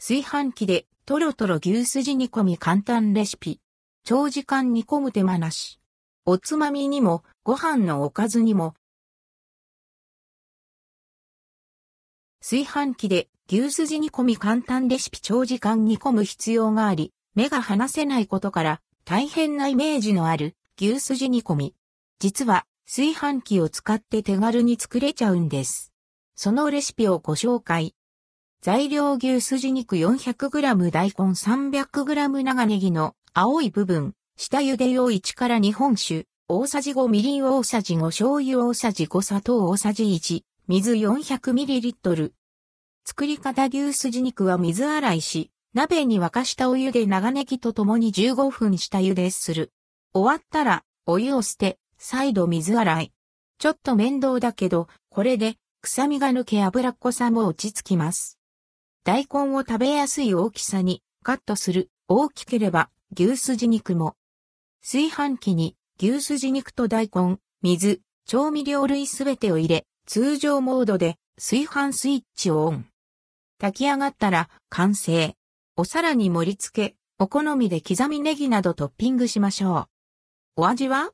炊飯器でトロトロ牛すじ煮込み簡単レシピ。長時間煮込む手間なし。おつまみにもご飯のおかずにも。炊飯器で牛すじ煮込み簡単レシピ長時間煮込む必要があり、目が離せないことから大変なイメージのある牛すじ煮込み。実は炊飯器を使って手軽に作れちゃうんです。そのレシピをご紹介。材料牛すじ肉 400g 大根 300g 長ネギの青い部分、下茹で用1から2本酒、大さじ5みりん大さじ5醤油大さじ5砂糖大さじ1、水 400ml。作り方牛すじ肉は水洗いし、鍋に沸かしたお湯で長ネギと共に15分下茹でする。終わったら、お湯を捨て、再度水洗い。ちょっと面倒だけど、これで、臭みが抜け脂っこさも落ち着きます。大根を食べやすい大きさにカットする。大きければ牛すじ肉も。炊飯器に牛すじ肉と大根、水、調味料類すべてを入れ、通常モードで炊飯スイッチをオン。炊き上がったら完成。お皿に盛り付け、お好みで刻みネギなどトッピングしましょう。お味は？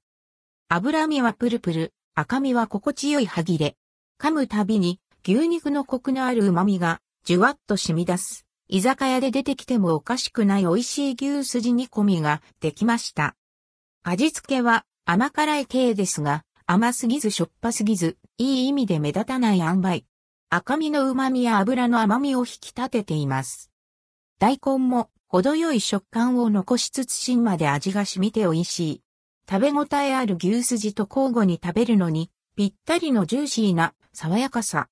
脂身はプルプル、赤身は心地よい歯切れ。噛むたびに牛肉のコクのある旨味がじゅわっと染み出す。居酒屋で出てきてもおかしくない美味しい牛すじ煮込みができました。味付けは甘辛い系ですが、甘すぎずしょっぱすぎず、いい意味で目立たない塩梅。赤身の旨味や油の甘みを引き立てています。大根も程よい食感を残しつつ芯まで味が染みて美味しい。食べ応えある牛すじと交互に食べるのにぴったりのジューシーな爽やかさ。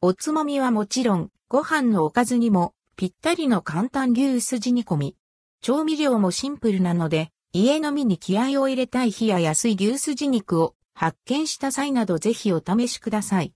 おつまみはもちろんご飯のおかずにもぴったりの簡単牛すじ煮込み。調味料もシンプルなので、家飲みに気合を入れたい日や安い牛すじ肉を発見した際などぜひお試しください。